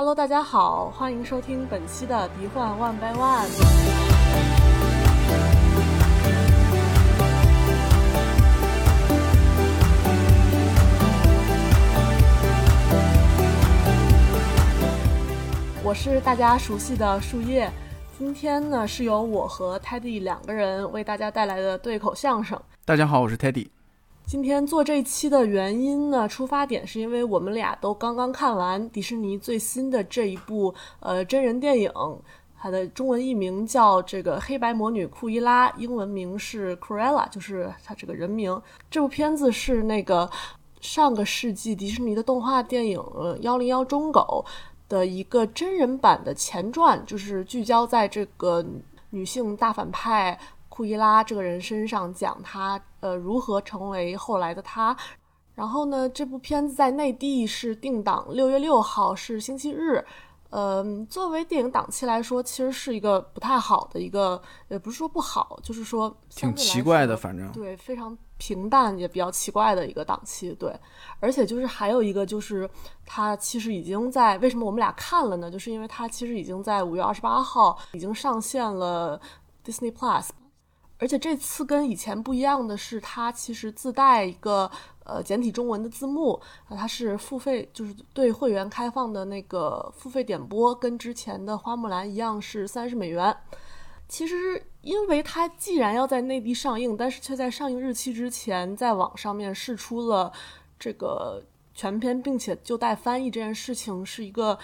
Hello，大家好，欢迎收听本期的《敌幻 One by One》。我是大家熟悉的树叶。今天呢，是由我和 Teddy 两个人为大家带来的对口相声。大家好，我是 Teddy。今天做这一期的原因呢，出发点是因为我们俩都刚刚看完迪士尼最新的这一部呃真人电影，它的中文译名叫这个《黑白魔女库伊拉》，英文名是 Cruella，就是它这个人名。这部片子是那个上个世纪迪士尼的动画电影《幺零幺忠狗》的一个真人版的前传，就是聚焦在这个女性大反派。库伊拉这个人身上讲他呃如何成为后来的他，然后呢，这部片子在内地是定档六月六号是星期日，嗯，作为电影档期来说，其实是一个不太好的一个，也不是说不好，就是说挺奇怪的，反正对非常平淡也比较奇怪的一个档期，对，而且就是还有一个就是它其实已经在为什么我们俩看了呢？就是因为它其实已经在五月二十八号已经上线了 Disney Plus。而且这次跟以前不一样的是，它其实自带一个呃简体中文的字幕，啊，它是付费，就是对会员开放的那个付费点播，跟之前的花木兰一样是三十美元。其实，因为它既然要在内地上映，但是却在上映日期之前在网上面试出了这个全片，并且就带翻译这件事情，是一个。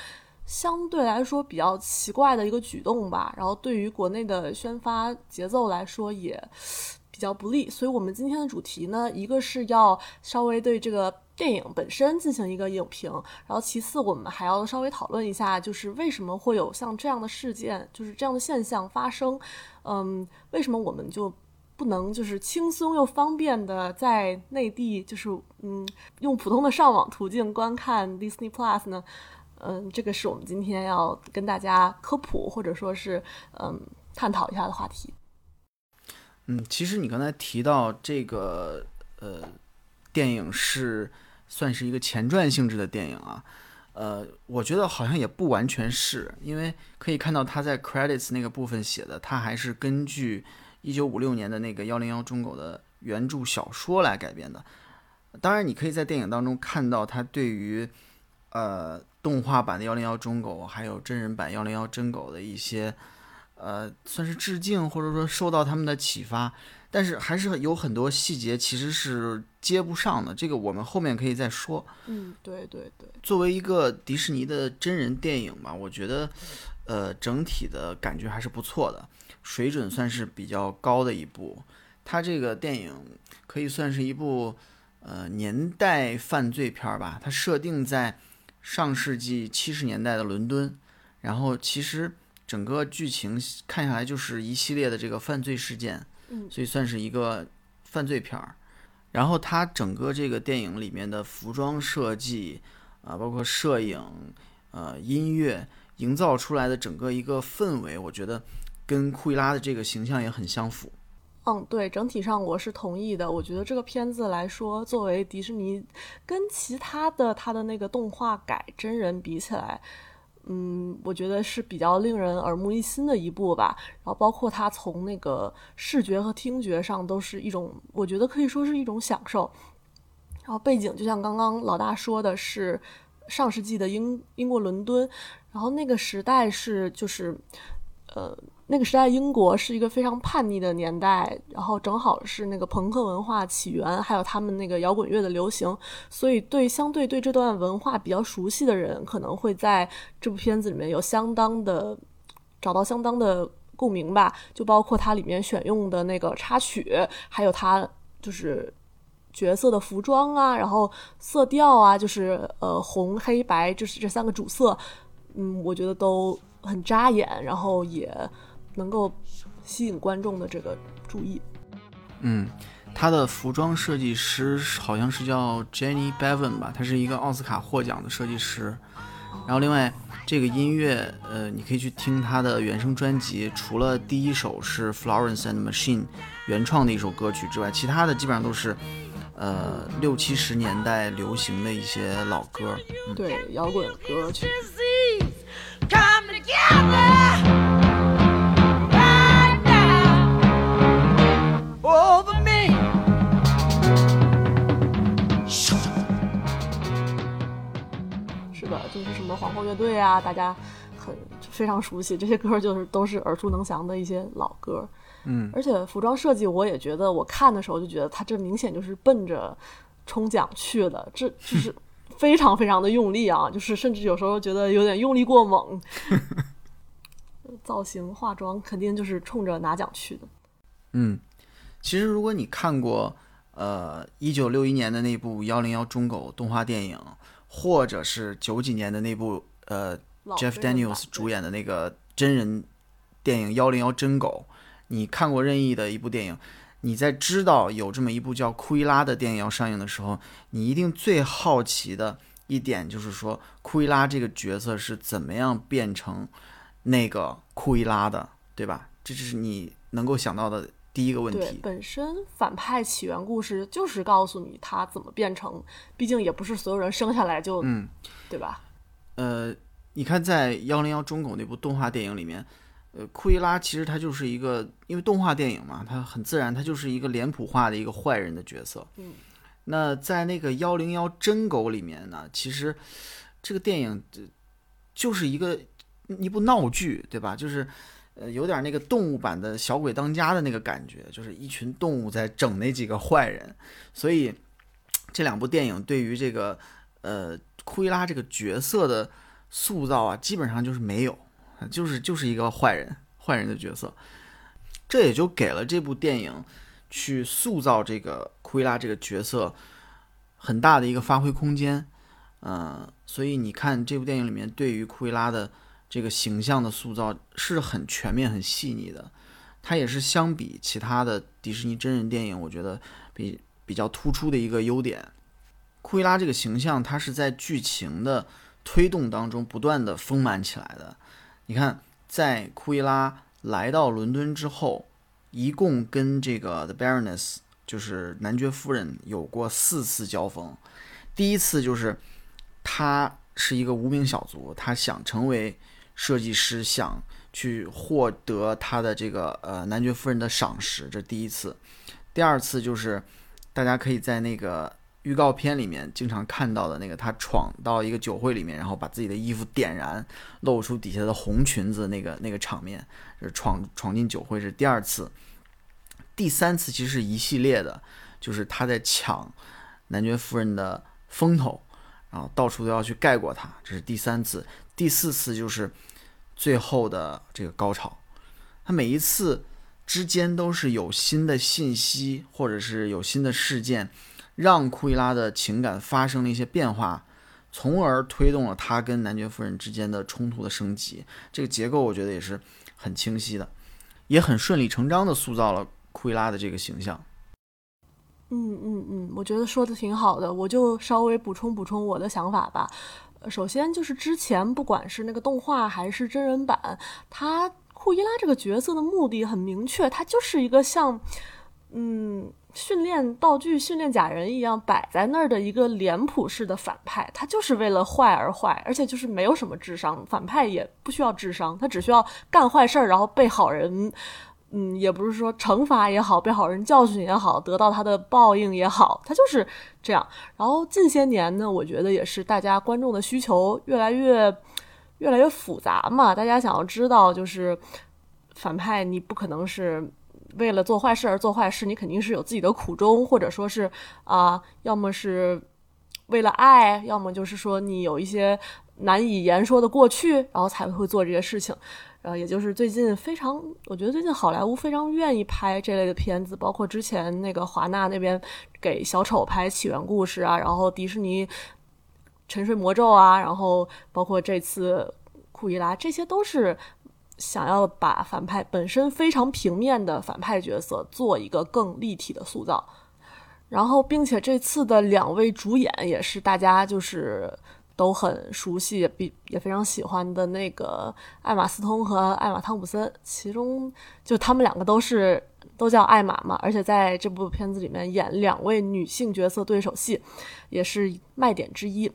相对来说比较奇怪的一个举动吧，然后对于国内的宣发节奏来说也比较不利，所以我们今天的主题呢，一个是要稍微对这个电影本身进行一个影评，然后其次我们还要稍微讨论一下，就是为什么会有像这样的事件，就是这样的现象发生，嗯，为什么我们就不能就是轻松又方便的在内地，就是嗯用普通的上网途径观看 Disney Plus 呢？嗯，这个是我们今天要跟大家科普或者说是嗯探讨一下的话题。嗯，其实你刚才提到这个呃电影是算是一个前传性质的电影啊，呃，我觉得好像也不完全是，因为可以看到他在 credits 那个部分写的，他还是根据一九五六年的那个幺零幺忠狗的原著小说来改编的。当然，你可以在电影当中看到他对于呃。动画版的幺零幺忠狗，还有真人版幺零幺真狗的一些，呃，算是致敬，或者说受到他们的启发，但是还是有很多细节其实是接不上的。这个我们后面可以再说。嗯，对对对。作为一个迪士尼的真人电影吧，我觉得，呃，整体的感觉还是不错的，水准算是比较高的一部。它这个电影可以算是一部，呃，年代犯罪片吧。它设定在。上世纪七十年代的伦敦，然后其实整个剧情看下来就是一系列的这个犯罪事件，嗯，所以算是一个犯罪片儿。然后它整个这个电影里面的服装设计啊，包括摄影、呃音乐，营造出来的整个一个氛围，我觉得跟库伊拉的这个形象也很相符。嗯，对，整体上我是同意的。我觉得这个片子来说，作为迪士尼跟其他的它的那个动画改真人比起来，嗯，我觉得是比较令人耳目一新的一部吧。然后包括它从那个视觉和听觉上都是一种，我觉得可以说是一种享受。然后背景就像刚刚老大说的是上世纪的英英国伦敦，然后那个时代是就是，呃。那个时代，英国是一个非常叛逆的年代，然后正好是那个朋克文化起源，还有他们那个摇滚乐的流行，所以对相对对这段文化比较熟悉的人，可能会在这部片子里面有相当的找到相当的共鸣吧。就包括它里面选用的那个插曲，还有它就是角色的服装啊，然后色调啊，就是呃红、黑白，就是这三个主色，嗯，我觉得都很扎眼，然后也。能够吸引观众的这个注意。嗯，他的服装设计师好像是叫 Jenny Bevan 吧，他是一个奥斯卡获奖的设计师。然后另外这个音乐，呃，你可以去听他的原声专辑，除了第一首是 Florence and Machine 原创的一首歌曲之外，其他的基本上都是呃六七十年代流行的一些老歌。对，摇滚歌曲。是的，就是什么皇后乐队啊，大家很非常熟悉这些歌，就是都是耳熟能详的一些老歌。嗯，而且服装设计，我也觉得，我看的时候就觉得他这明显就是奔着冲奖去的，这就 是非常非常的用力啊，就是甚至有时候觉得有点用力过猛。造型化妆肯定就是冲着拿奖去的，嗯。其实如果你看过呃一九六一年的那部《幺零幺忠狗》动画电影，或者是九几年的那部呃 Jeff Daniels 主演的那个真人电影《幺零幺真狗》，你看过任意的一部电影，你在知道有这么一部叫库伊拉的电影要上映的时候，你一定最好奇的一点就是说库伊拉这个角色是怎么样变成。那个库伊拉的，对吧？这就是你能够想到的第一个问题。本身反派起源故事就是告诉你他怎么变成，毕竟也不是所有人生下来就，嗯，对吧？呃，你看在幺零幺中狗那部动画电影里面，呃，库伊拉其实他就是一个，因为动画电影嘛，他很自然，他就是一个脸谱化的一个坏人的角色。嗯，那在那个幺零幺真狗里面呢，其实这个电影就是一个。一部闹剧，对吧？就是，呃，有点那个动物版的小鬼当家的那个感觉，就是一群动物在整那几个坏人。所以，这两部电影对于这个，呃，库伊拉这个角色的塑造啊，基本上就是没有，就是就是一个坏人，坏人的角色。这也就给了这部电影去塑造这个库伊拉这个角色很大的一个发挥空间。嗯，所以你看这部电影里面对于库伊拉的。这个形象的塑造是很全面、很细腻的，它也是相比其他的迪士尼真人电影，我觉得比比较突出的一个优点。库伊拉这个形象，它是在剧情的推动当中不断的丰满起来的。你看，在库伊拉来到伦敦之后，一共跟这个 The Baroness，就是男爵夫人有过四次交锋。第一次就是他是一个无名小卒，他想成为。设计师想去获得他的这个呃男爵夫人的赏识，这第一次。第二次就是大家可以在那个预告片里面经常看到的那个他闯到一个酒会里面，然后把自己的衣服点燃，露出底下的红裙子那个那个场面，是闯闯进酒会是第二次。第三次其实是一系列的，就是他在抢男爵夫人的风头，然后到处都要去盖过他，这是第三次。第四次就是最后的这个高潮，他每一次之间都是有新的信息，或者是有新的事件，让库伊拉的情感发生了一些变化，从而推动了他跟男爵夫人之间的冲突的升级。这个结构我觉得也是很清晰的，也很顺理成章的塑造了库伊拉的这个形象。嗯嗯嗯，我觉得说的挺好的，我就稍微补充补充我的想法吧。首先就是之前不管是那个动画还是真人版，他库伊拉这个角色的目的很明确，他就是一个像，嗯，训练道具、训练假人一样摆在那儿的一个脸谱式的反派，他就是为了坏而坏，而且就是没有什么智商，反派也不需要智商，他只需要干坏事儿，然后被好人。嗯，也不是说惩罚也好，被好人教训也好，得到他的报应也好，他就是这样。然后近些年呢，我觉得也是大家观众的需求越来越越来越复杂嘛，大家想要知道就是反派，你不可能是为了做坏事而做坏事，你肯定是有自己的苦衷，或者说是啊，要么是为了爱，要么就是说你有一些难以言说的过去，然后才会做这些事情。呃，也就是最近非常，我觉得最近好莱坞非常愿意拍这类的片子，包括之前那个华纳那边给小丑拍起源故事啊，然后迪士尼沉睡魔咒啊，然后包括这次库伊拉，这些都是想要把反派本身非常平面的反派角色做一个更立体的塑造，然后并且这次的两位主演也是大家就是。都很熟悉，也比也非常喜欢的那个艾玛斯通和艾玛汤普森，其中就他们两个都是都叫艾玛嘛，而且在这部片子里面演两位女性角色对手戏，也是卖点之一。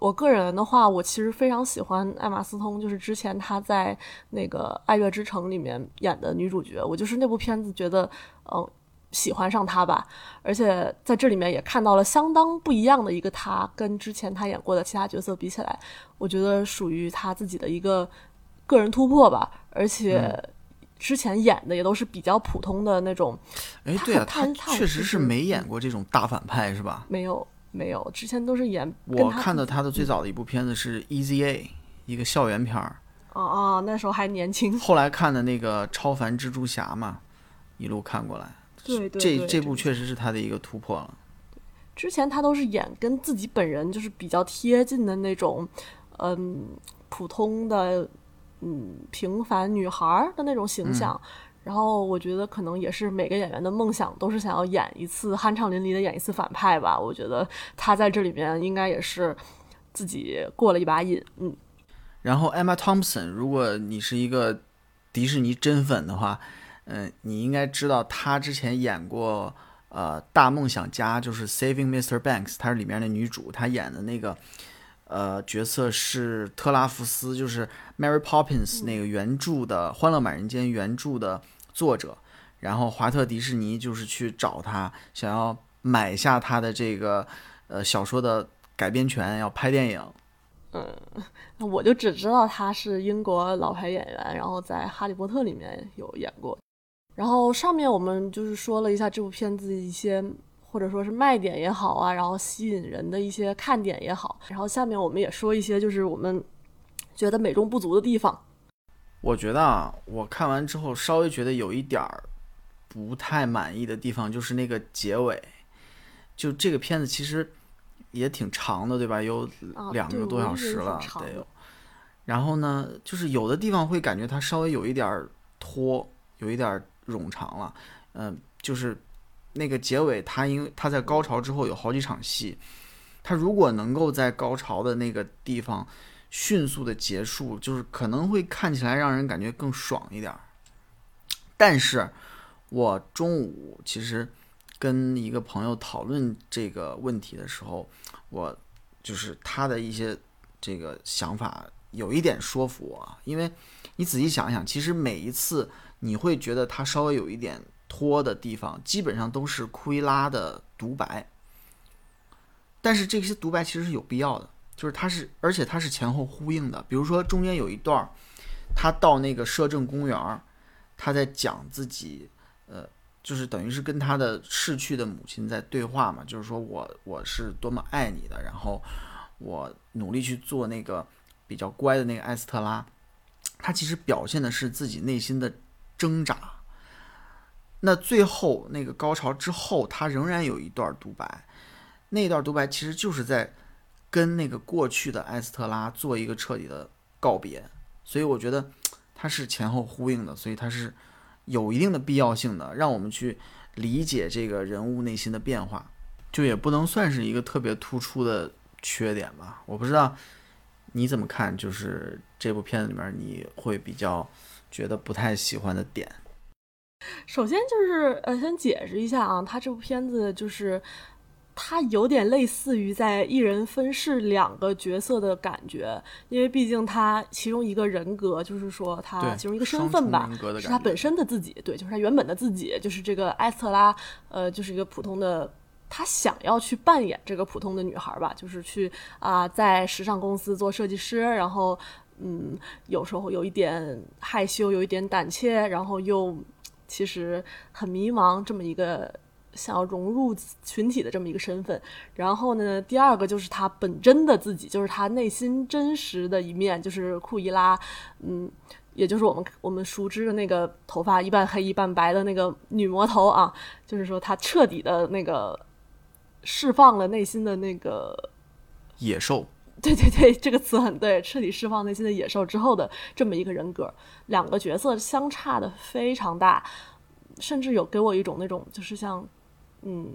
我个人的话，我其实非常喜欢艾玛斯通，就是之前她在那个《爱乐之城》里面演的女主角，我就是那部片子觉得，嗯，喜欢上他吧。而且在这里面也看到了相当不一样的一个他，跟之前他演过的其他角色比起来，我觉得属于他自己的一个个人突破吧。而且之前演的也都是比较普通的那种。哎，对啊，他确实是没演过这种大反派，是吧？没有，没有，之前都是演。我看到他的最早的一部片子是《Easy A》，一个校园片儿。哦哦，那时候还年轻。后来看的那个《超凡蜘蛛侠》嘛，一路看过来，对对，这这部确实是他的一个突破了。之前他都是演跟自己本人就是比较贴近的那种，嗯，普通的，嗯，平凡女孩的那种形象。然后我觉得可能也是每个演员的梦想，都是想要演一次酣畅淋漓的演一次反派吧。我觉得他在这里面应该也是自己过了一把瘾，嗯。然后 Emma Thompson，如果你是一个迪士尼真粉的话，嗯，你应该知道她之前演过呃《大梦想家》，就是《Saving Mr. Banks》，她是里面的女主，她演的那个呃角色是特拉福斯，就是 Mary Poppins 那个原著的《欢乐满人间》原著的作者。然后华特迪士尼就是去找他，想要买下他的这个呃小说的改编权，要拍电影。嗯，那我就只知道他是英国老牌演员，然后在《哈利波特》里面有演过。然后上面我们就是说了一下这部片子一些或者说是卖点也好啊，然后吸引人的一些看点也好。然后下面我们也说一些就是我们觉得美中不足的地方。我觉得啊，我看完之后稍微觉得有一点儿不太满意的地方，就是那个结尾。就这个片子其实。也挺长的，对吧？有两个多小时了，得有。然后呢，就是有的地方会感觉它稍微有一点拖，有一点冗长了。嗯，就是那个结尾，它因为它在高潮之后有好几场戏，它如果能够在高潮的那个地方迅速的结束，就是可能会看起来让人感觉更爽一点。但是，我中午其实。跟一个朋友讨论这个问题的时候，我就是他的一些这个想法有一点说服我，因为你仔细想想，其实每一次你会觉得他稍微有一点拖的地方，基本上都是库伊拉的独白，但是这些独白其实是有必要的，就是他是而且他是前后呼应的，比如说中间有一段，他到那个摄政公园，他在讲自己，呃。就是等于是跟他的逝去的母亲在对话嘛，就是说我我是多么爱你的，然后我努力去做那个比较乖的那个艾斯特拉，他其实表现的是自己内心的挣扎。那最后那个高潮之后，他仍然有一段独白，那段独白其实就是在跟那个过去的艾斯特拉做一个彻底的告别，所以我觉得他是前后呼应的，所以他是。有一定的必要性的，让我们去理解这个人物内心的变化，就也不能算是一个特别突出的缺点吧。我不知道你怎么看，就是这部片子里面你会比较觉得不太喜欢的点。首先就是呃，先解释一下啊，他这部片子就是。它有点类似于在一人分饰两个角色的感觉，因为毕竟他其中一个人格，就是说他其中一个身份吧，是他本身的自己，对，就是他原本的自己，就是这个艾斯特拉，呃，就是一个普通的，他想要去扮演这个普通的女孩吧，就是去啊，在时尚公司做设计师，然后嗯，有时候有一点害羞，有一点胆怯，然后又其实很迷茫，这么一个。想要融入群体的这么一个身份，然后呢，第二个就是他本真的自己，就是他内心真实的一面，就是库伊拉，嗯，也就是我们我们熟知的那个头发一半黑一半白的那个女魔头啊，就是说他彻底的那个释放了内心的那个野兽，对对对，这个词很对，彻底释放内心的野兽之后的这么一个人格，两个角色相差的非常大，甚至有给我一种那种就是像。嗯，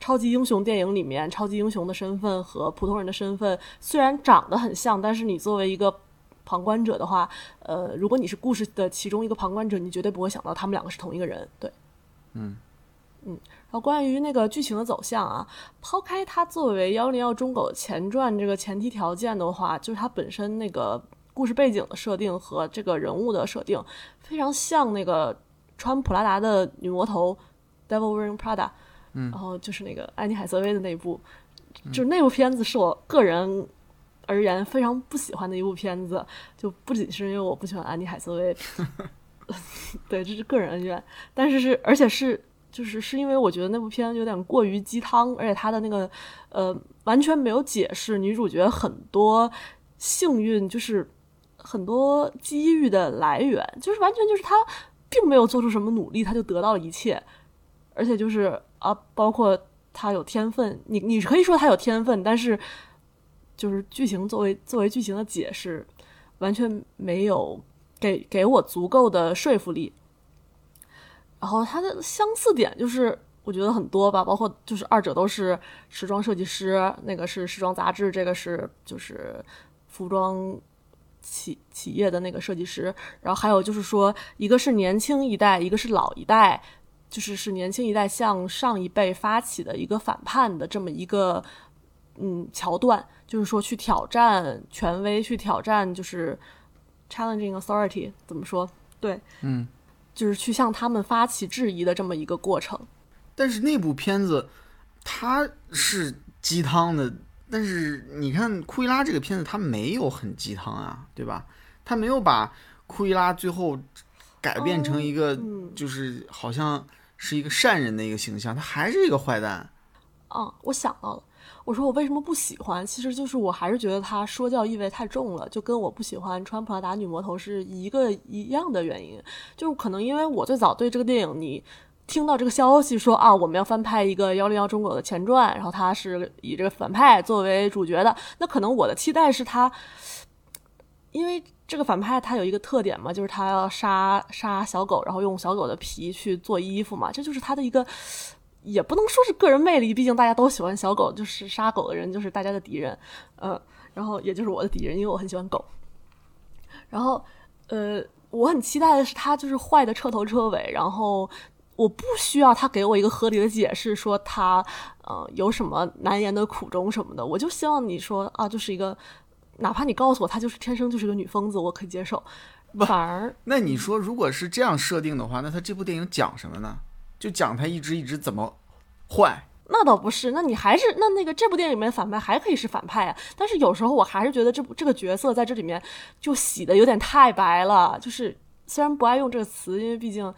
超级英雄电影里面，超级英雄的身份和普通人的身份虽然长得很像，但是你作为一个旁观者的话，呃，如果你是故事的其中一个旁观者，你绝对不会想到他们两个是同一个人。对，嗯嗯。然后关于那个剧情的走向啊，抛开它作为幺零幺中狗前传这个前提条件的话，就是它本身那个故事背景的设定和这个人物的设定非常像那个穿普拉达的女魔头。Devil Wearing Prada，嗯然后就是那个安妮海瑟薇的那部，就是那部片子是我个人而言非常不喜欢的一部片子，就不仅是因为我不喜欢安妮海瑟薇，对，这是个人恩怨，但是是而且是就是是因为我觉得那部片有点过于鸡汤，而且它的那个呃完全没有解释女主角很多幸运就是很多机遇的来源，就是完全就是她并没有做出什么努力，她就得到了一切，而且就是啊，包括她有天分，你你可以说她有天分，但是就是剧情作为作为剧情的解释，完全没有给给我足够的说服力。然后它的相似点就是我觉得很多吧，包括就是二者都是时装设计师，那个是时装杂志，这个是就是服装企企业的那个设计师。然后还有就是说，一个是年轻一代，一个是老一代，就是是年轻一代向上一辈发起的一个反叛的这么一个嗯桥段，就是说去挑战权威，去挑战就是 challenging authority 怎么说？对，嗯，就是去向他们发起质疑的这么一个过程。但是那部片子它是鸡汤的，但是你看库伊拉这个片子，它没有很鸡汤啊，对吧？他没有把库伊拉最后改变成一个嗯就是好像是一个善人的一个形象，他还是一个坏蛋。嗯，我想到了，我说我为什么不喜欢，其实就是我还是觉得他说教意味太重了，就跟我不喜欢穿普拉达女魔头是一个一样的原因，就是可能因为我最早对这个电影你。听到这个消息说啊，我们要翻拍一个幺零幺中国的前传，然后他是以这个反派作为主角的，那可能我的期待是他，因为这个反派他有一个特点嘛，就是他要杀杀小狗，然后用小狗的皮去做衣服嘛，这就是他的一个，也不能说是个人魅力，毕竟大家都喜欢小狗，就是杀狗的人就是大家的敌人，呃，然后也就是我的敌人，因为我很喜欢狗。然后，呃，我很期待的是他就是坏的彻头彻尾，然后我不需要他给我一个合理的解释，说他呃有什么难言的苦衷什么的，我就希望你说啊，就是一个，哪怕你告诉我他就是天生就是个女疯子，我可以接受。反而，那你说，如果是这样设定的话，那他这部电影讲什么呢？就讲他一直一直怎么坏。那倒不是，那你还是那那个这部电影里面反派还可以是反派啊，但是有时候我还是觉得这部这个角色在这里面就洗的有点太白了，就是虽然不爱用这个词，因为毕竟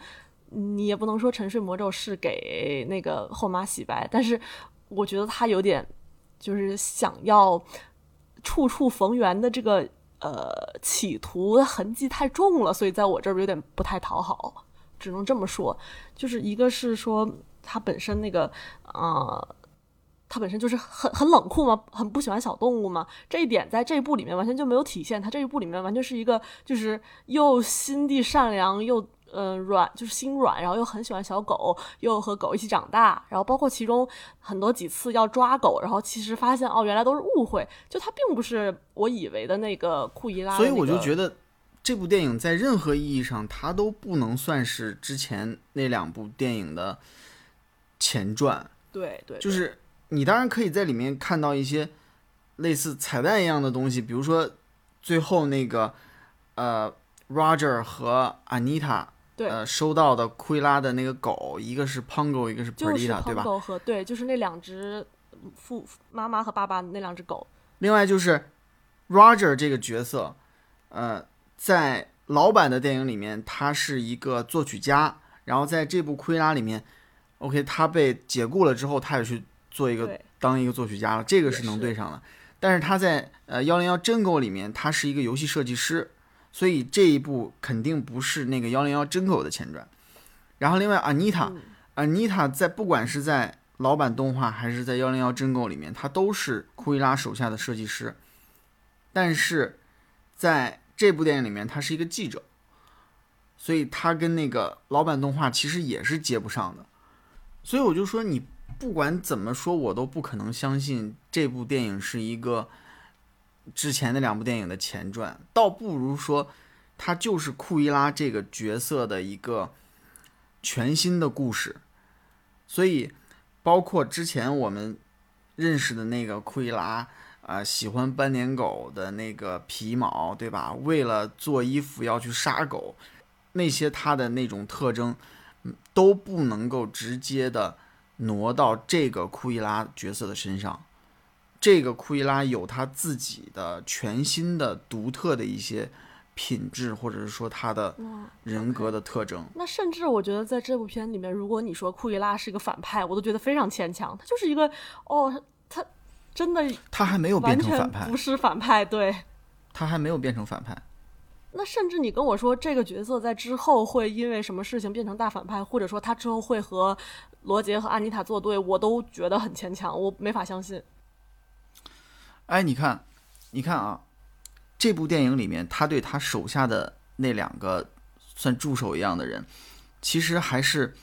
你也不能说沉睡魔咒是给那个后妈洗白，但是我觉得他有点就是想要处处逢源的这个呃企图的痕迹太重了，所以在我这儿有点不太讨好，只能这么说，就是一个是说。他本身那个，呃，他本身就是很很冷酷嘛，很不喜欢小动物嘛。这一点在这一部里面完全就没有体现。他这一部里面完全是一个，就是又心地善良，又嗯软，就是心软，然后又很喜欢小狗，又和狗一起长大。然后包括其中很多几次要抓狗，然后其实发现哦，原来都是误会，就他并不是我以为的那个库伊拉、那个。所以我就觉得。这部电影在任何意义上，它都不能算是之前那两部电影的前传，对对，就是你当然可以在里面看到一些类似彩蛋一样的东西，比如说最后那个呃，Roger 和 Anita 呃收到的库伊拉的那个狗，一个是 Pongo，一个是 Perdita，对吧？Pongo 和对，就是那两只父妈妈和爸爸那两只狗。另外就是 Roger 这个角色，呃，在老版的电影里面，他是一个作曲家，然后在这部库伊拉里面。OK，他被解雇了之后，他也去做一个当一个作曲家了，这个是能对上的。但是他在呃幺零幺真狗里面，他是一个游戏设计师，所以这一部肯定不是那个幺零幺真狗的前传。然后另外，Anita，Anita 嗯在不管是在老版动画还是在幺零幺真狗里面，他都是库伊拉手下的设计师，但是在这部电影里面，他是一个记者，所以他跟那个老版动画其实也是接不上的。所以我就说，你不管怎么说，我都不可能相信这部电影是一个之前的两部电影的前传，倒不如说它就是库伊拉这个角色的一个全新的故事。所以，包括之前我们认识的那个库伊拉啊、呃，喜欢斑点狗的那个皮毛，对吧？为了做衣服要去杀狗，那些它的那种特征。都不能够直接的挪到这个库伊拉角色的身上。这个库伊拉有他自己的全新的、独特的一些品质，或者是说他的人格的特征。那甚至我觉得在这部片里面，如果你说库伊拉是一个反派，我都觉得非常牵强。他就是一个哦，他真的他还没有变成反完派全不，是反派，对。他还没有变成反派。那甚至你跟我说这个角色在之后会因为什么事情变成大反派，或者说他之后会和罗杰和安妮塔作对，我都觉得很牵强，我没法相信。哎，你看，你看啊，这部电影里面，他对他手下的那两个算助手一样的人，其实还是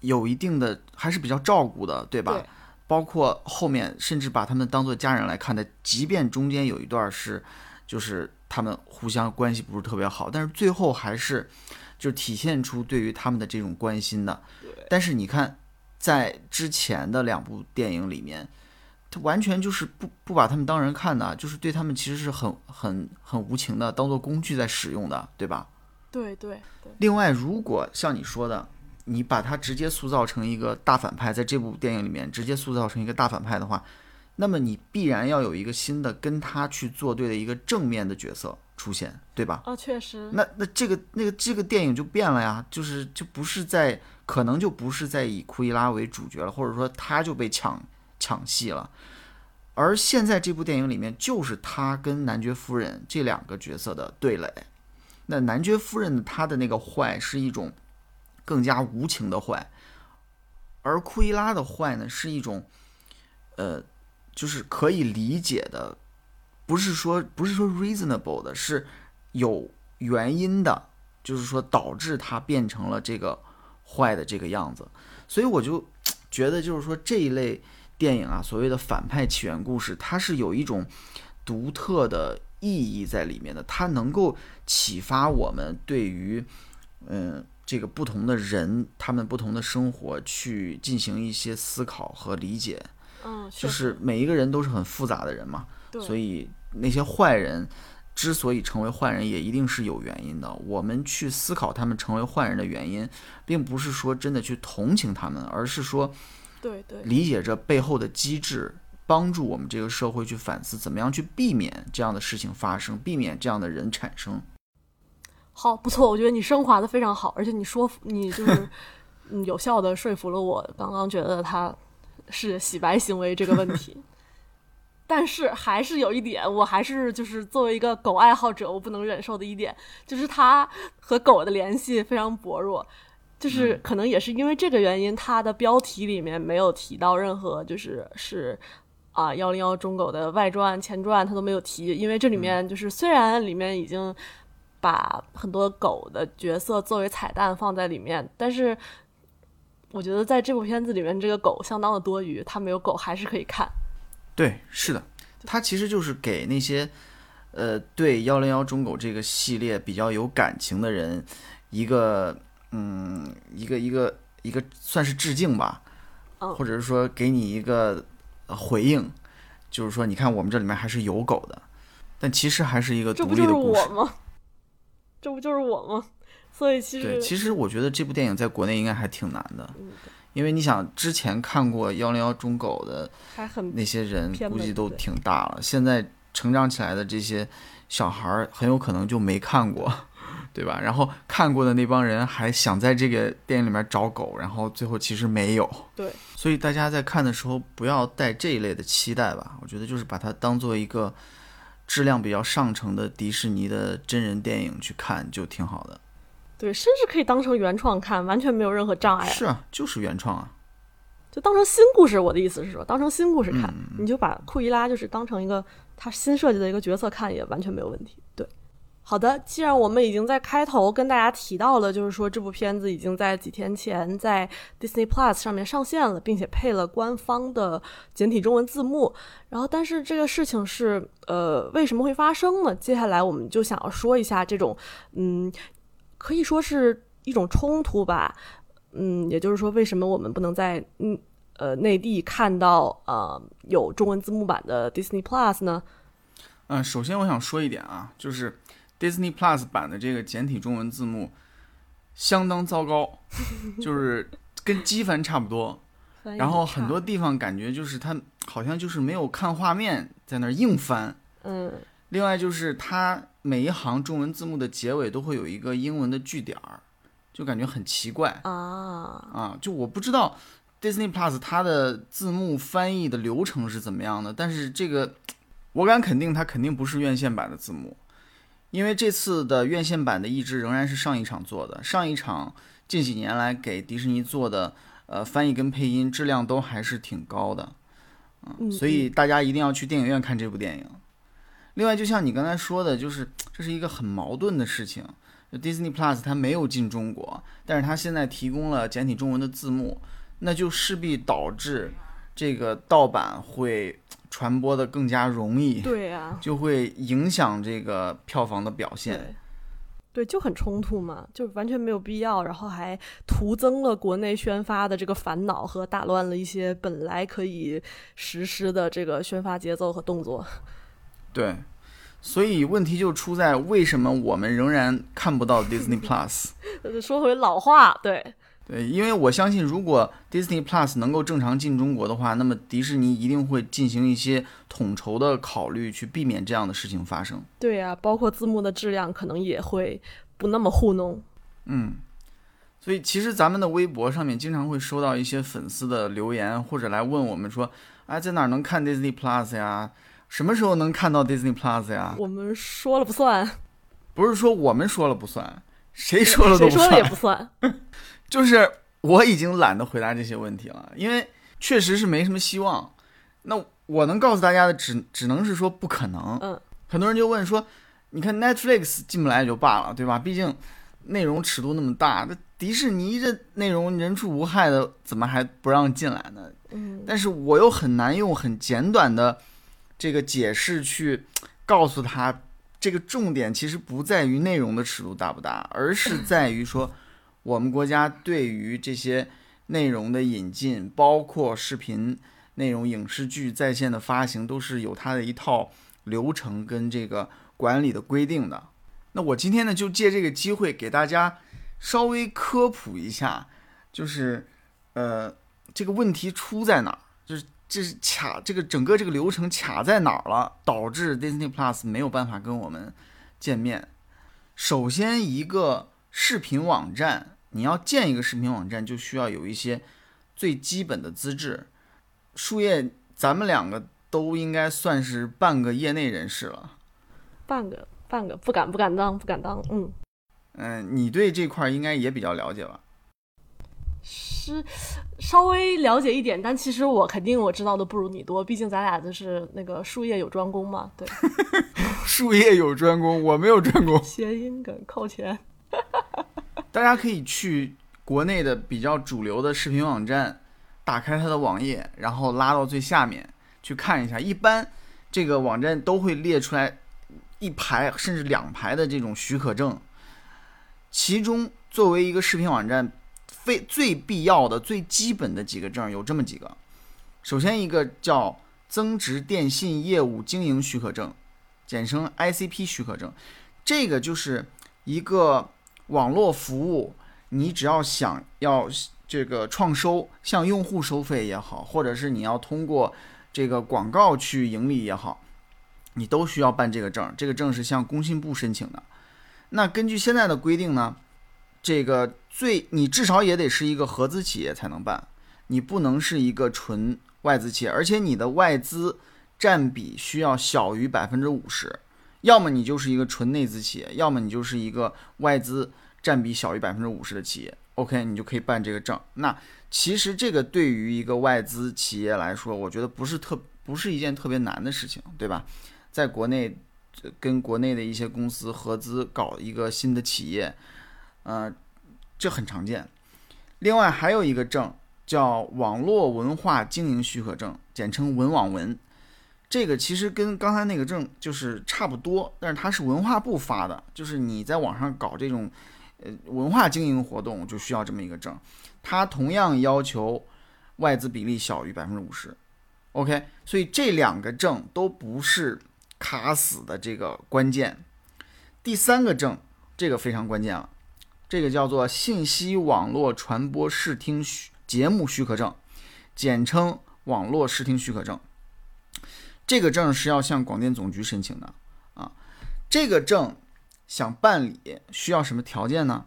有一定的，还是比较照顾的，对吧？对包括后面甚至把他们当做家人来看待，即便中间有一段是，就是他们互相关系不是特别好，但是最后还是就体现出对于他们的这种关心的。但是你看，在之前的两部电影里面，他完全就是不不把他们当人看的，就是对他们其实是很很很无情的，当做工具在使用的，对吧？对对对，另外，如果像你说的，你把他直接塑造成一个大反派，在这部电影里面直接塑造成一个大反派的话，那么你必然要有一个新的跟他去作对的一个正面的角色出现，对吧？哦，确实，那那这个那个这个电影就变了呀，就是就不是在可能就不是在以库伊拉为主角了，或者说他就被抢抢戏了。而现在这部电影里面就是他跟男爵夫人这两个角色的对垒。那男爵夫人他的那个坏是一种更加无情的坏，而库伊拉的坏呢是一种，呃，就是可以理解的，不是说不是说 reasonable 的，是有原因的，就是说导致他变成了这个坏的这个样子。所以我就觉得，就是说这一类电影啊，所谓的反派起源故事，它是有一种独特的意义在里面的，它能够启发我们对于嗯这个不同的人他们不同的生活去进行一些思考和理解。嗯，确就是每一个人都是很复杂的人嘛，对所以那些坏人之所以成为坏人，也一定是有原因的。我们去思考他们成为坏人的原因，并不是说真的去同情他们，而是说对对，理解这背后的机制，帮助我们这个社会去反思怎么样去避免这样的事情发生，避免这样的人产生。好，不错，我觉得你升华的非常好，而且你说服你就是 嗯有效的说服了我刚刚觉得他是洗白行为这个问题。但是还是有一点，我还是就是作为一个狗爱好者，我不能忍受的一点，就是他和狗的联系非常薄弱，就是可能也是因为这个原因，它的标题里面没有提到任何就是是啊幺零幺中狗的外传前传，他都没有提，因为这里面就是虽然里面已经把很多狗的角色作为彩蛋放在里面，但是我觉得在这部片子里面，这个狗相当的多余，它没有狗还是可以看。对，是的，它其实就是给那些呃对幺零幺中狗这个系列比较有感情的人一个嗯一个一个一个算是致敬吧，嗯或者是说给你一个呃回应，就是说你看我们这里面还是有狗的，但其实还是一个独这不就是立的故事我。吗？这不就是我吗？所以其实对，其实我觉得这部电影在国内应该还挺难的，嗯因为你想之前看过幺零幺中狗的还很那些人估计都挺大了，现在成长起来的这些小孩儿很有可能就没看过，对吧？然后看过的那帮人还想在这个电影里面找狗，然后最后其实没有。对，所以大家在看的时候不要带这一类的期待吧，我觉得就是把它当做一个质量比较上乘的迪士尼的真人电影去看就挺好的。对，甚至可以当成原创看，完全没有任何障碍。是啊，就是原创啊。就当成新故事。我的意思是说，当成新故事看，嗯你就把库伊拉就是当成一个他新设计的一个角色看，也完全没有问题。对，好的，既然我们已经在开头跟大家提到了，就是说这部片子已经在几天前在 Disney Plus 上面上线了，并且配了官方的简体中文字幕。然后，但是这个事情是呃为什么会发生呢？接下来我们就想要说一下这种嗯，可以说是一种冲突吧。嗯，也就是说，为什么我们不能在嗯呃内地看到呃有中文字幕版的 Disney Plus 呢？嗯，首先我想说一点啊，就是 Disney Plus 版的这个简体中文字幕，相当糟糕，就是跟机翻差不多。然后很多地方感觉就是它好像就是没有看画面，在那儿硬翻。嗯另外就是它每一行中文字幕的结尾都会有一个英文的句点儿，就感觉很奇怪啊啊！就我不知道 Disney Plus 它的字幕翻译的流程是怎么样的，但是这个我敢肯定它肯定不是院线版的字幕，因为这次的院线版的译制仍然是上一场做的，上一场近几年来给迪士尼做的呃翻译跟配音质量都还是挺高的，嗯所以大家一定要去电影院看这部电影。另外，就像你刚才说的，就是这是一个很矛盾的事情。就 Disney Plus 它没有进中国，但是它现在提供了简体中文的字幕，那就势必导致这个盗版会传播的更加容易，对呀、就会影响这个票房的表现。对。对，就很冲突嘛，就完全没有必要，然后还徒增了国内宣发的这个烦恼和打乱了一些本来可以实施的这个宣发节奏和动作。对，所以问题就出在为什么我们仍然看不到 Disney Plus。呃说回老话，对，对，因为我相信，如果 Disney Plus 能够正常进中国的话，那么迪士尼一定会进行一些统筹的考虑，去避免这样的事情发生。对呀、包括字幕的质量可能也会不那么糊弄。嗯，所以其实咱们的微博上面经常会收到一些粉丝的留言，或者来问我们说，哎，在哪儿能看 Disney Plus 呀？什么时候能看到 Disney Plus 呀？我们说了不算，不是说我们说了不算，谁说了都不算谁说的也。不算。就是我已经懒得回答这些问题了，因为确实是没什么希望。那我能告诉大家的只只能是说不可能。嗯，很多人就问说，你看 Netflix 进不来也就罢了，对吧？毕竟内容尺度那么大，那迪士尼这内容人畜无害的，怎么还不让进来呢？嗯，但是我又很难用很简短的这个解释去告诉他，这个重点其实不在于内容的尺度大不大，而是在于说我们国家对于这些内容的引进，包括视频内容、影视剧在线的发行，都是有它的一套流程跟这个管理的规定的。那我今天呢，就借这个机会给大家稍微科普一下，就是呃。这个问题出在哪儿？就是这是卡这个整个这个流程卡在哪儿了，导致 Disney Plus 没有办法跟我们见面。首先，一个视频网站，你要建一个视频网站，就需要有一些最基本的资质。树叶，咱们两个都应该算是半个业内人士了。半个半个不敢不敢当不敢当，嗯，嗯、你对这块儿应该也比较了解吧？是稍微了解一点，但其实我肯定我知道的不如你多，毕竟咱俩就是那个术业有专攻嘛，对，术业有专攻，我没有专攻。谐音梗扣钱。大家可以去国内的比较主流的视频网站，打开它的网页，然后拉到最下面去看一下。一般这个网站都会列出来一排甚至两排的这种许可证，其中作为一个视频网站，非最必要的、最基本的几个证有这么几个。首先一个叫增值电信业务经营许可证，简称 ICP 许可证，这个就是一个网络服务，你只要想要这个创收，向用户收费也好，或者是你要通过这个广告去盈利也好，你都需要办这个证。这个证是向工信部申请的。那根据现在的规定呢，这个最你至少也得是一个合资企业才能办，你不能是一个纯外资企业，而且你的外资占比需要小于百分之五十。要么你就是一个纯内资企业，要么你就是一个外资占比小于百分之五十的企业。OK，你就可以办这个证。那其实这个对于一个外资企业来说，我觉得不是特不是一件特别难的事情，对吧？在国内跟国内的一些公司合资搞一个新的企业，呃，这很常见。另外还有一个证叫网络文化经营许可证，简称文网文。这个其实跟刚才那个证就是差不多，但是它是文化部发的，就是你在网上搞这种呃文化经营活动就需要这么一个证，它同样要求外资比例小于百分之五十。OK，所以这两个证都不是卡死的这个关键。第三个证，这个非常关键了，这个叫做信息网络传播视听许节目许可证，简称网络视听许可证。这个证是要向广电总局申请的啊。这个证想办理需要什么条件呢？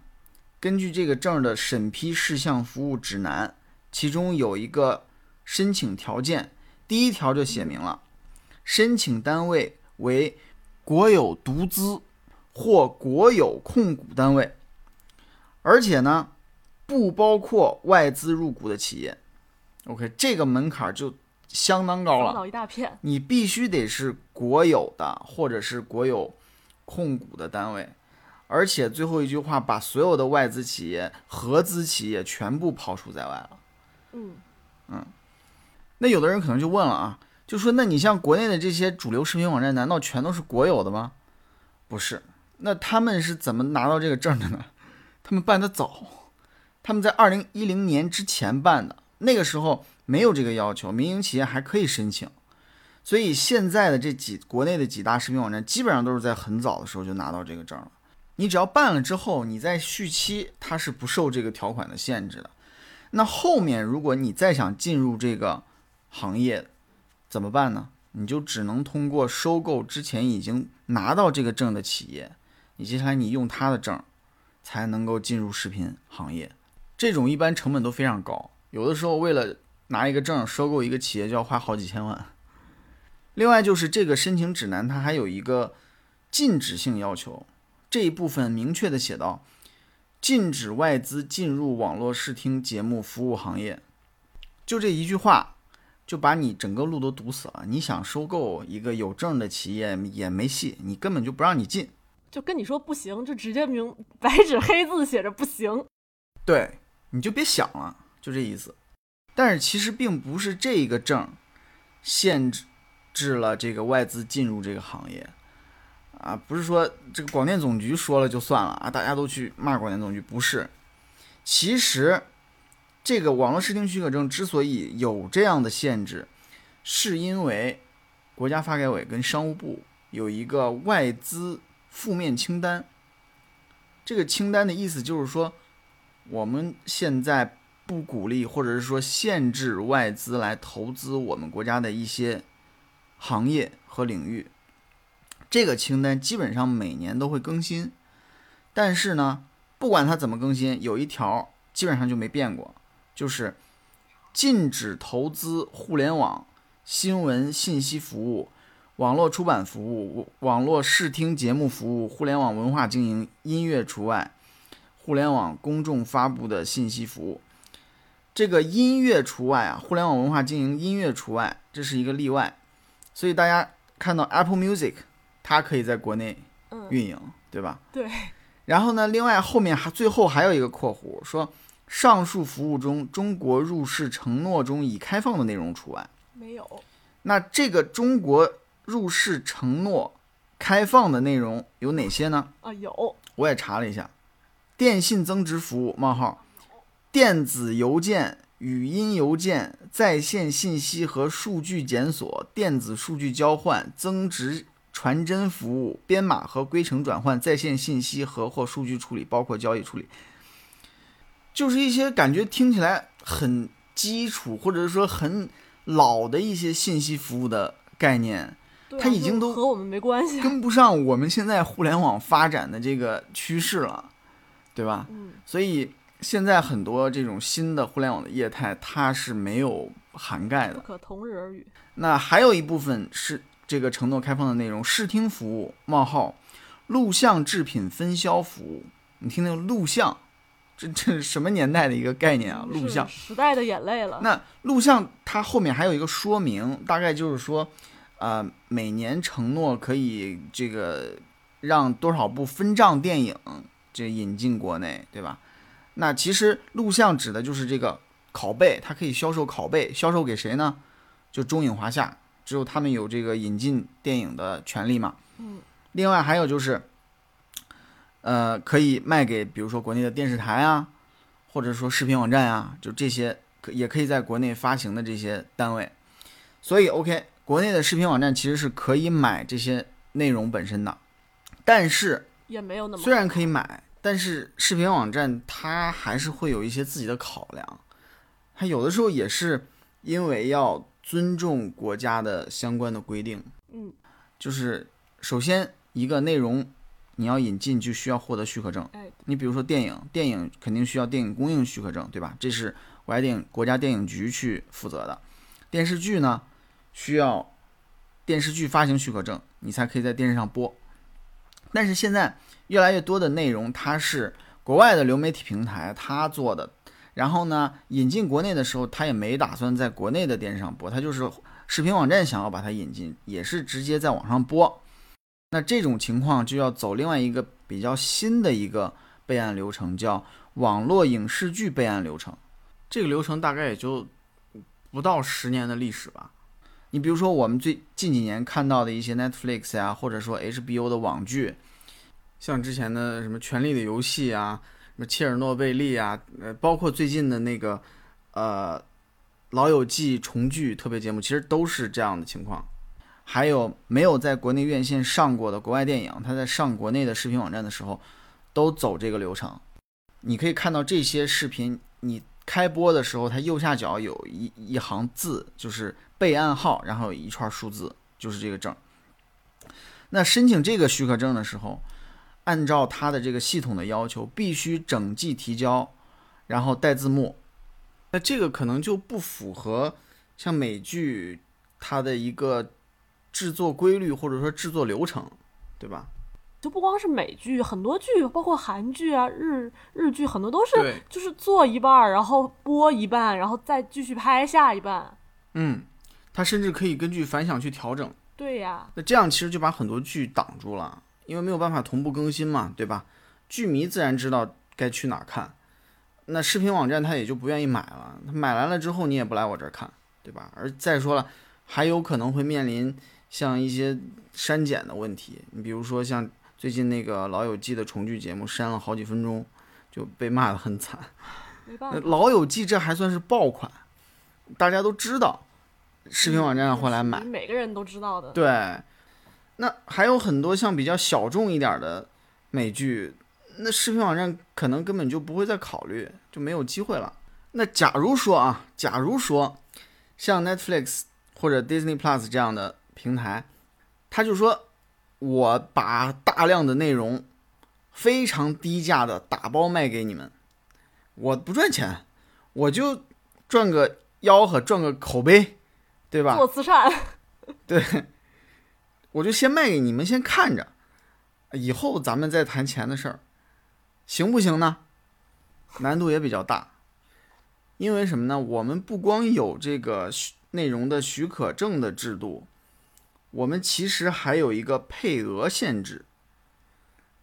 根据这个证的审批事项服务指南，其中有一个申请条件，第一条就写明了，申请单位为国有独资或国有控股单位，而且呢，不包括外资入股的企业。OK，这个门槛就相当高了，一大片。你必须得是国有的或者是国有控股的单位。而且最后一句话把所有的外资企业、合资企业全部抛除在外了。嗯嗯，那有的人可能就问了啊，就说那你像国内的这些主流视频网站，难道全都是国有的吗？不是，那他们是怎么拿到这个证的呢？他们办的早，他们在二零一零年之前办的，那个时候没有这个要求，民营企业还可以申请。所以现在的这几国内的几大视频网站，基本上都是在很早的时候就拿到这个证了。你只要办了之后，你在续期它是不受这个条款的限制的。那后面如果你再想进入这个行业，怎么办呢？你就只能通过收购之前已经拿到这个证的企业，你接下来你用他的证，才能够进入视频行业。这种一般成本都非常高，有的时候为了拿一个证收购一个企业就要花好几千万。另外就是这个申请指南它还有一个禁止性要求。这一部分明确的写到：禁止外资进入网络视听节目服务行业。就这一句话，就把你整个路都堵死了。你想收购一个有证的企业也没戏，你根本就不让你进。就跟你说不行，就直接明白纸黑字写着不行。对，你就别想了，就这意思。但是其实并不是这个证限制了这个外资进入这个行业。啊，不是说这个广电总局说了就算了啊，大家都去骂广电总局，不是。其实，这个网络视听许可证之所以有这样的限制，是因为国家发改委跟商务部有一个外资负面清单。这个清单的意思就是说，我们现在不鼓励或者是说限制外资来投资我们国家的一些行业和领域。这个清单基本上每年都会更新，但是呢，不管它怎么更新，有一条基本上就没变过，就是禁止投资互联网新闻信息服务、网络出版服务、网络视听节目服务、互联网文化经营、音乐除外、互联网公众发布的信息服务。这个音乐除外啊，互联网文化经营音乐除外，这是一个例外。所以大家看到 Apple Music。它可以在国内运营，对吧？对。然后呢，另外后面还最后还有一个括弧，说上述服务中，中国入世承诺中已开放的内容除外。没有。那这个中国入市承诺开放的内容有哪些呢？啊，有。我也查了一下，电信增值服务冒号，电子邮件、语音邮件、在线信息和数据检索、电子数据交换、增值。传真服务、编码和规程转换、在线信息和或数据处理，包括交易处理，就是一些感觉听起来很基础，或者说很老的一些信息服务的概念，它已经都和我们没关系，跟不上我们现在互联网发展的这个趋势了，对吧？嗯，所以现在很多这种新的互联网的业态，它是没有涵盖的，不可同日而语。那还有一部分是。这个承诺开放的内容，视听服务冒号，录像制品分销服务。你听听录像，这这什么年代的一个概念啊？录像时代的眼泪了。那录像它后面还有一个说明，大概就是说，呃，每年承诺可以这个让多少部分账电影这引进国内，对吧？那其实录像指的就是这个拷贝，它可以销售拷贝，销售给谁呢？就中影华夏。只有他们有这个引进电影的权利嘛？嗯。另外还有就是，呃，可以卖给比如说国内的电视台啊，或者说视频网站啊，就这些可也可以在国内发行的这些单位。所以，OK，国内的视频网站其实是可以买这些内容本身的，但是也没有那么虽然可以买，但是视频网站它还是会有一些自己的考量，它有的时候也是因为要尊重国家的相关的规定，嗯，就是首先一个内容你要引进就需要获得许可证，哎，你比如说电影，电影肯定需要电影供应许可证，对吧？这是国家电影国家电影局去负责的。电视剧呢，需要电视剧发行许可证，你才可以在电视上播。但是现在越来越多的内容，它是国外的流媒体平台它做的，然后呢引进国内的时候，它也没打算在国内的电视上播，它就是视频网站想要把它引进，也是直接在网上播。那这种情况就要走另外一个比较新的一个备案流程，叫网络影视剧备案流程。这个流程大概也就不到十年的历史吧。你比如说，我们最近几年看到的一些 Netflix 呀，或者说 HBO 的网剧，像之前的什么《权力的游戏》啊，什么切尔诺贝利啊，呃，包括最近的那个呃《老友记》重聚特别节目，其实都是这样的情况。还有没有在国内院线上过的国外电影，它在上国内的视频网站的时候，都走这个流程。你可以看到这些视频，你开播的时候，它右下角有一一行字，就是备案号，然后有一串数字，就是这个证。那申请这个许可证的时候，按照它的这个系统的要求，必须整季提交，然后带字幕。那这个可能就不符合像美剧它的一个制作规律或者说制作流程，对吧？就不光是美剧，很多剧，包括韩剧啊、日日剧，很多都是就是做一半儿，然后播一半，然后再继续拍下一半。嗯，它甚至可以根据反响去调整。对呀，那这样其实就把很多剧挡住了，因为没有办法同步更新嘛，对吧？剧迷自然知道该去哪儿看，那视频网站他也就不愿意买了。他买来了之后，你也不来我这儿看，对吧？而再说了，还有可能会面临像一些删减的问题。你比如说像最近那个《老友记》的重聚节目，删了好几分钟，就被骂得很惨。老友记这还算是爆款，大家都知道，视频网站上会来买。每个人都知道的。对，那还有很多像比较小众一点的美剧，那视频网站可能根本就不会再考虑，就没有机会了。那假如说啊，假如说像 Netflix 或者 Disney Plus 这样的平台，他就说我把大量的内容非常低价的打包卖给你们，我不赚钱，我就赚个吆喝，赚个口碑，对吧？做慈善，对，我就先卖给你们，先看着，以后咱们再谈钱的事儿，行不行呢？难度也比较大，因为什么呢？我们不光有这个许内容的许可证的制度，我们其实还有一个配额限制，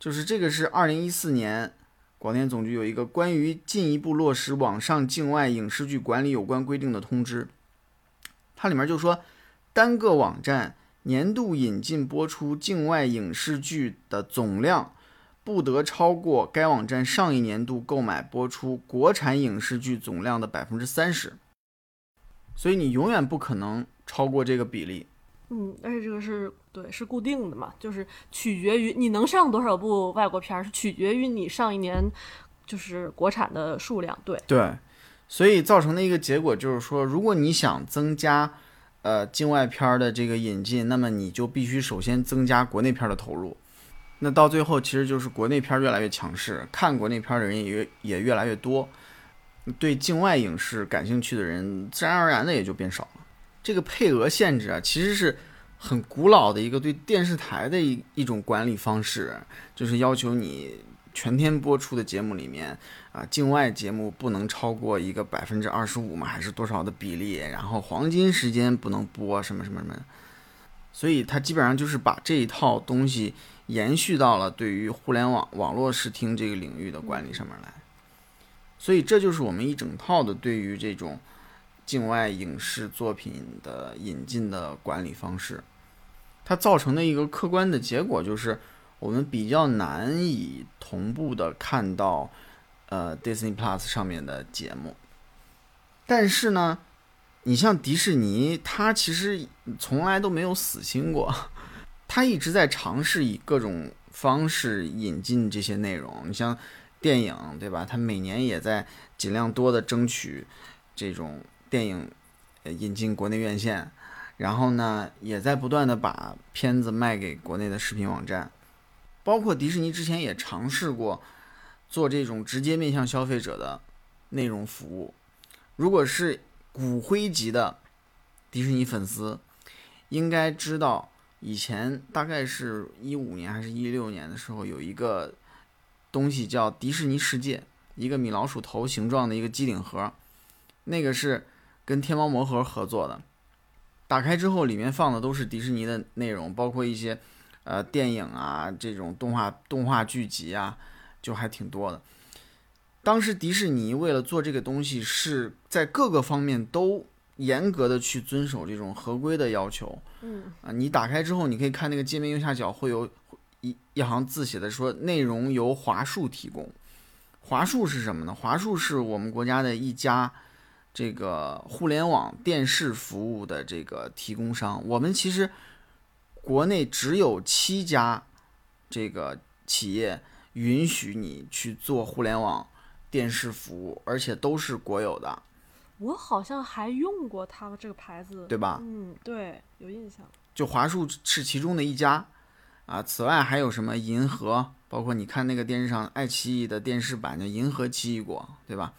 就是这个是二零一四年广电总局有一个关于进一步落实网上境外影视剧管理有关规定的通知，它里面就说。单个网站年度引进播出境外影视剧的总量，不得超过该网站上一年度购买播出国产影视剧总量的百分之三十。所以你永远不可能超过这个比例。嗯，而且这个是对是固定的嘛，就是取决于你能上多少部外国片儿，是取决于你上一年就是国产的数量。对，对，所以造成的一个结果就是说，如果你想增加呃境外片儿的这个引进，那么你就必须首先增加国内片儿的投入。那到最后，其实就是国内片儿越来越强势，看国内片儿的人也也越来越多，对境外影视感兴趣的人自然而然的也就变少了。这个配额限制啊，其实是很古老的一个对电视台的一一种管理方式，就是要求你全天播出的节目里面啊，境外节目不能超过一个百分之二十五嘛，还是多少的比例，然后黄金时间不能播什么什么什么，所以它基本上就是把这一套东西延续到了对于互联网网络视听这个领域的管理上面来，所以这就是我们一整套的对于这种境外影视作品的引进的管理方式，它造成的一个客观的结果就是。我们比较难以同步的看到，呃，Disney Plus 上面的节目。但是呢，你像迪士尼，它其实从来都没有死心过，它一直在尝试以各种方式引进这些内容。你像电影，对吧？它每年也在尽量多的争取这种电影呃引进国内院线，然后呢，也在不断的把片子卖给国内的视频网站，包括迪士尼之前也尝试过做这种直接面向消费者的内容服务。如果是骨灰级的迪士尼粉丝，应该知道以前大概是一五年还是一六年的时候，有一个东西叫迪士尼世界，一个米老鼠头形状的一个机顶盒，那个是跟天猫魔盒合作的。打开之后，里面放的都是迪士尼的内容，包括一些呃电影啊，这种动画动画剧集啊，就还挺多的。当时迪士尼为了做这个东西，是在各个方面都严格的去遵守这种合规的要求。嗯啊，你打开之后，你可以看那个界面右下角会有一一行字写的说内容由华数提供。华数是什么呢？华数是我们国家的一家这个互联网电视服务的这个提供商。我们其实国内只有七家这个企业允许你去做互联网电视服务，而且都是国有的，我好像还用过他们这个牌子，对吧？嗯，对，有印象。就华数是其中的一家啊。此外还有什么银河，包括你看那个电视上爱奇艺的电视版叫《银河奇异果》，对吧？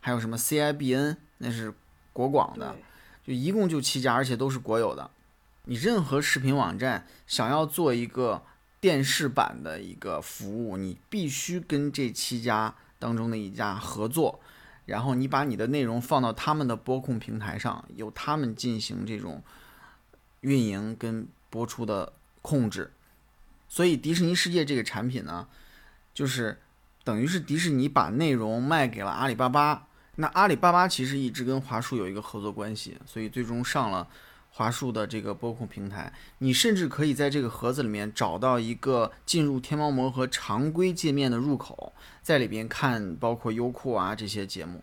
还有什么 CIBN，那是国广的，就一共就七家，而且都是国有的。你任何视频网站想要做一个电视版的一个服务，你必须跟这七家当中的一家合作，然后你把你的内容放到他们的播控平台上，由他们进行这种运营跟播出的控制。所以迪士尼世界这个产品呢，就是等于是迪士尼把内容卖给了阿里巴巴。那阿里巴巴其实一直跟华数有一个合作关系，所以最终上了华数的这个播控平台。你甚至可以在这个盒子里面找到一个进入天猫魔盒常规界面的入口，在里边看包括优酷啊这些节目。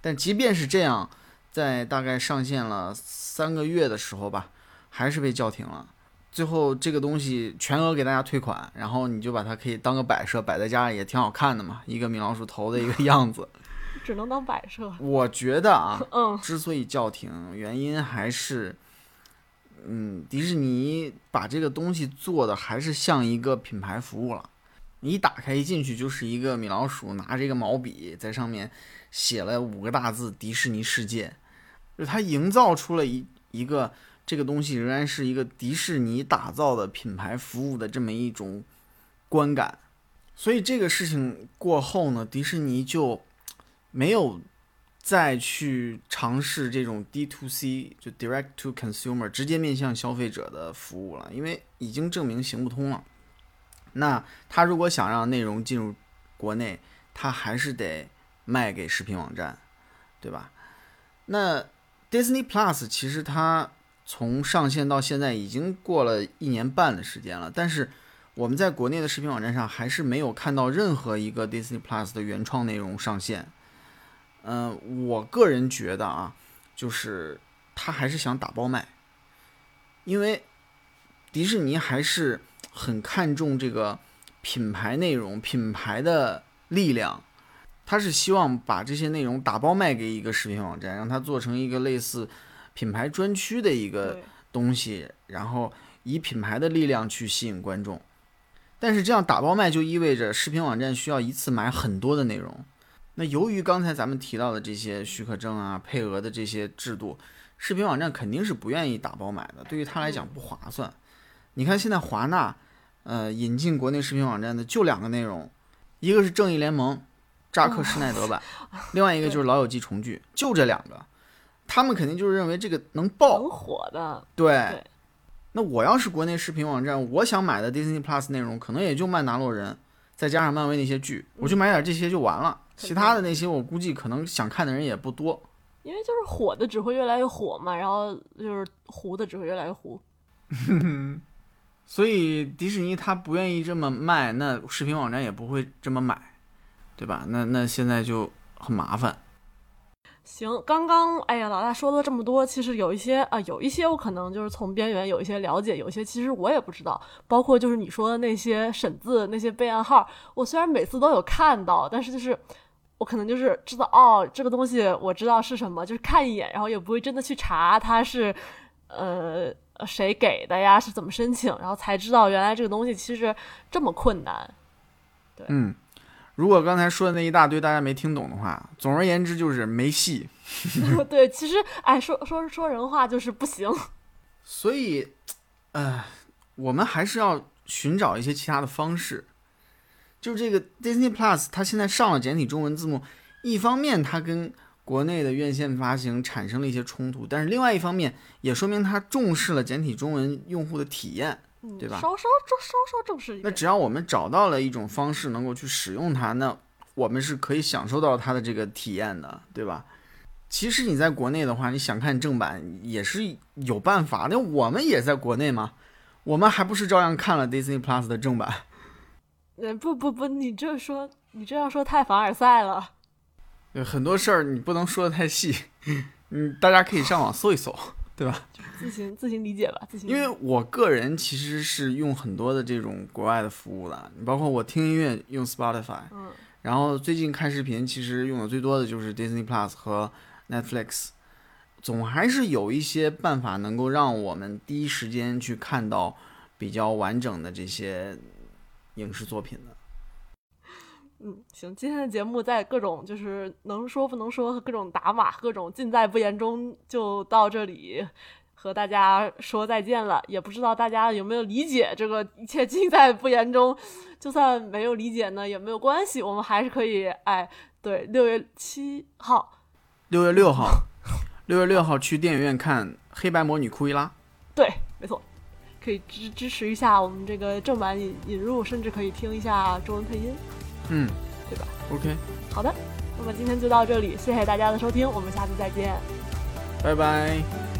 但即便是这样，在大概上线了三个月的时候吧，还是被叫停了。最后这个东西全额给大家退款，然后你就把它可以当个摆设摆在家里也挺好看的嘛，一个米老鼠头的一个 样子。只能当摆设。我觉得啊，嗯，之所以叫停，原因还是，嗯，迪士尼把这个东西做的还是像一个品牌服务了。你打开一进去就是一个米老鼠拿着一个毛笔在上面写了五个大字“迪士尼世界”，就它营造出了一一个这个东西仍然是一个迪士尼打造的品牌服务的这么一种观感。所以这个事情过后呢，迪士尼就没有再去尝试这种 D to C 就 Direct to Consumer 直接面向消费者的服务了，因为已经证明行不通了。那他如果想让内容进入国内，他还是得卖给视频网站，对吧？那 Disney Plus 其实它从上线到现在已经过了一年半的时间了，但是我们在国内的视频网站上还是没有看到任何一个 Disney Plus 的原创内容上线。嗯、我个人觉得啊，就是他还是想打包卖，因为迪士尼还是很看重这个品牌内容、品牌的力量。他是希望把这些内容打包卖给一个视频网站，让它做成一个类似品牌专区的一个，东西，然后以品牌的力量去吸引观众。但是这样打包卖就意味着视频网站需要一次买很多的内容。那由于刚才咱们提到的这些许可证啊、配额的这些制度，视频网站肯定是不愿意打包买的，对于他来讲不划算。你看现在华纳，呃，引进国内视频网站的就两个内容，一个是《正义联盟》扎克施耐德版，另外一个就是《老友记》重聚，就这两个。他们肯定就是认为这个能爆，很火的。对，对那我要是国内视频网站，我想买的 Disney Plus 内容，可能也就曼达洛人，再加上漫威那些剧，我就买点这些就完了。其他的那些，我估计可能想看的人也不多。因为就是火的只会越来越火嘛，然后就是糊的只会越来越糊。所以迪士尼他不愿意这么卖，那视频网站也不会这么买，对吧？那那现在就很麻烦。行，刚刚哎呀，老大说了这么多，其实有一些啊、有一些我可能就是从边缘有一些了解，有一些其实我也不知道，包括就是你说的那些审字、那些备案号，我虽然每次都有看到，但是就是我可能就是知道哦，这个东西我知道是什么，就是看一眼，然后也不会真的去查它是呃谁给的呀，是怎么申请，然后才知道原来这个东西其实这么困难。对嗯，如果刚才说的那一大堆大家没听懂的话，总而言之就是没戏。对，其实哎，说说说人话就是不行。所以，呃，我们还是要寻找一些其他的方式。就是这个 Disney Plus，它现在上了简体中文字幕，一方面它跟国内的院线发行产生了一些冲突，但是另外一方面也说明它重视了简体中文用户的体验。嗯对吧稍稍重稍稍重视一点。那只要我们找到了一种方式能够去使用它，那我们是可以享受到它的这个体验的，对吧？其实你在国内的话，你想看正版也是有办法。那我们也在国内嘛，我们还不是照样看了 Disney Plus 的正版？呃，不不不，你这说你这样说太凡尔赛了。有很多事儿你不能说的太细，嗯，大家可以上网搜一搜，对吧？自行自行理解吧，自行因。为我个人其实是用很多的这种国外的服务的，你包括我听音乐用 Spotify，嗯然后最近看视频，其实用的最多的就是 Disney Plus 和 Netflix，总还是有一些办法能够让我们第一时间去看到比较完整的这些影视作品的。嗯，行，今天的节目在各种就是能说不能说和各种打码、各种尽在不言中就到这里。和大家说再见了，也不知道大家有没有理解这个一切尽在不言中。就算没有理解呢，也没有关系，我们还是可以哎，对，六月七号六月六号，六月六号去电影院看《黑白魔女库伊拉》。对，没错，可以支支持一下我们这个正版引引入，甚至可以听一下中文配音，嗯，对吧？OK，好的，那么今天就到这里，谢谢大家的收听，我们下次再见。拜拜。